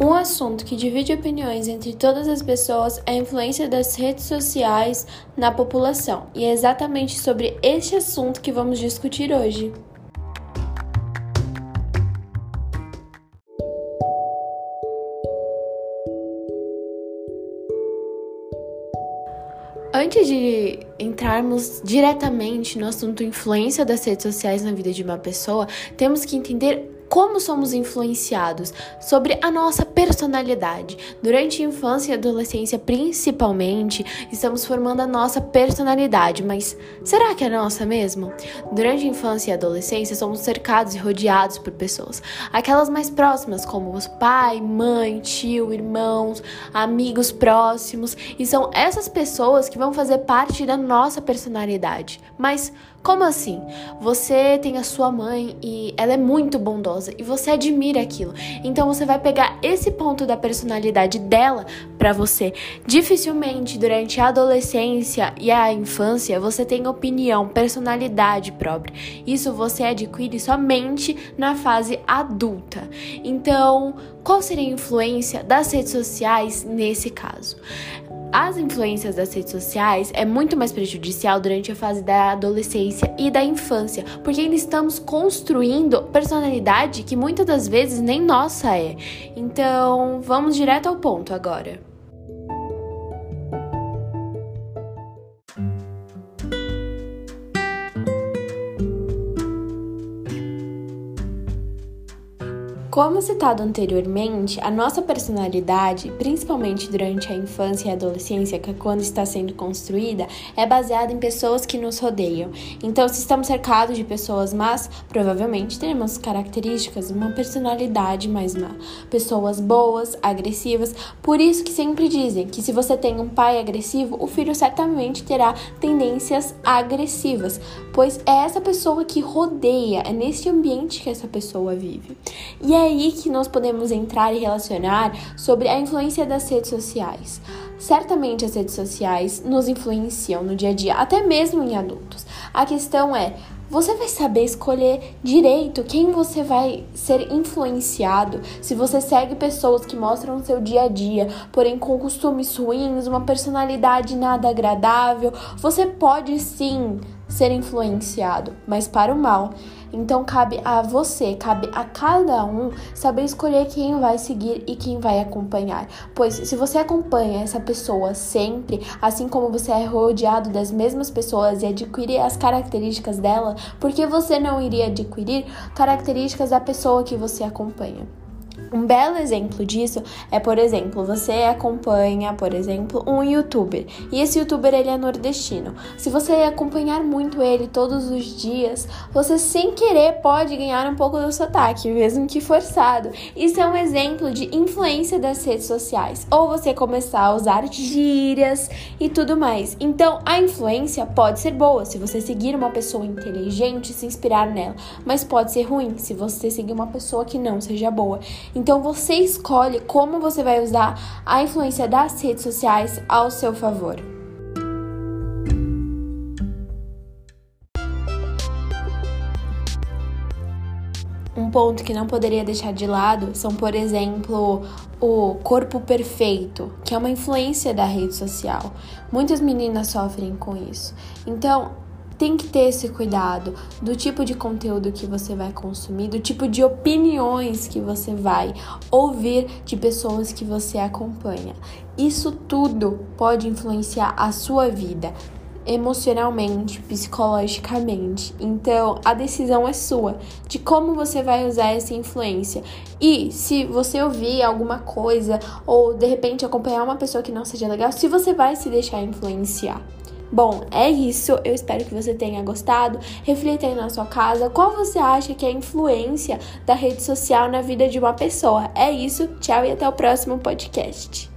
Um assunto que divide opiniões entre todas as pessoas é a influência das redes sociais na população, e é exatamente sobre este assunto que vamos discutir hoje. Antes de entrarmos diretamente no assunto influência das redes sociais na vida de uma pessoa, temos que entender como somos influenciados sobre a nossa personalidade. Durante a infância e adolescência, principalmente, estamos formando a nossa personalidade, mas será que é nossa mesmo? Durante a infância e adolescência, somos cercados e rodeados por pessoas, aquelas mais próximas, como os pai, mãe, tio, irmãos, amigos próximos, e são essas pessoas que vão fazer parte da nossa personalidade. Mas como assim? Você tem a sua mãe e ela é muito bondosa e você admira aquilo. Então você vai pegar esse ponto da personalidade dela para você. Dificilmente durante a adolescência e a infância você tem opinião, personalidade própria. Isso você adquire somente na fase adulta. Então, qual seria a influência das redes sociais nesse caso? As influências das redes sociais é muito mais prejudicial durante a fase da adolescência e da infância, porque ainda estamos construindo personalidade que muitas das vezes nem nossa é. Então, vamos direto ao ponto agora. Como citado anteriormente, a nossa personalidade, principalmente durante a infância e adolescência, que é quando está sendo construída, é baseada em pessoas que nos rodeiam. Então, se estamos cercados de pessoas más, provavelmente teremos características uma personalidade mais má. Pessoas boas, agressivas. Por isso que sempre dizem que se você tem um pai agressivo, o filho certamente terá tendências agressivas, pois é essa pessoa que rodeia, é nesse ambiente que essa pessoa vive. E é aí que nós podemos entrar e relacionar sobre a influência das redes sociais. Certamente as redes sociais nos influenciam no dia a dia, até mesmo em adultos. A questão é, você vai saber escolher direito quem você vai ser influenciado. Se você segue pessoas que mostram o seu dia a dia, porém com costumes ruins, uma personalidade nada agradável, você pode sim ser influenciado, mas para o mal. Então cabe a você, cabe a cada um saber escolher quem vai seguir e quem vai acompanhar. Pois se você acompanha essa pessoa sempre, assim como você é rodeado das mesmas pessoas e adquire as características dela, por que você não iria adquirir características da pessoa que você acompanha? Um belo exemplo disso é, por exemplo, você acompanha, por exemplo, um youtuber e esse youtuber ele é nordestino. Se você acompanhar muito ele todos os dias, você sem querer pode ganhar um pouco do sotaque, mesmo que forçado. Isso é um exemplo de influência das redes sociais. Ou você começar a usar gírias e tudo mais. Então, a influência pode ser boa se você seguir uma pessoa inteligente e se inspirar nela, mas pode ser ruim se você seguir uma pessoa que não seja boa. Então você escolhe como você vai usar a influência das redes sociais ao seu favor. Um ponto que não poderia deixar de lado são, por exemplo, o corpo perfeito, que é uma influência da rede social. Muitas meninas sofrem com isso. Então, tem que ter esse cuidado do tipo de conteúdo que você vai consumir, do tipo de opiniões que você vai ouvir de pessoas que você acompanha. Isso tudo pode influenciar a sua vida emocionalmente, psicologicamente. Então, a decisão é sua de como você vai usar essa influência. E se você ouvir alguma coisa ou de repente acompanhar uma pessoa que não seja legal, se você vai se deixar influenciar. Bom, é isso. Eu espero que você tenha gostado. Reflita aí na sua casa qual você acha que é a influência da rede social na vida de uma pessoa. É isso. Tchau e até o próximo podcast.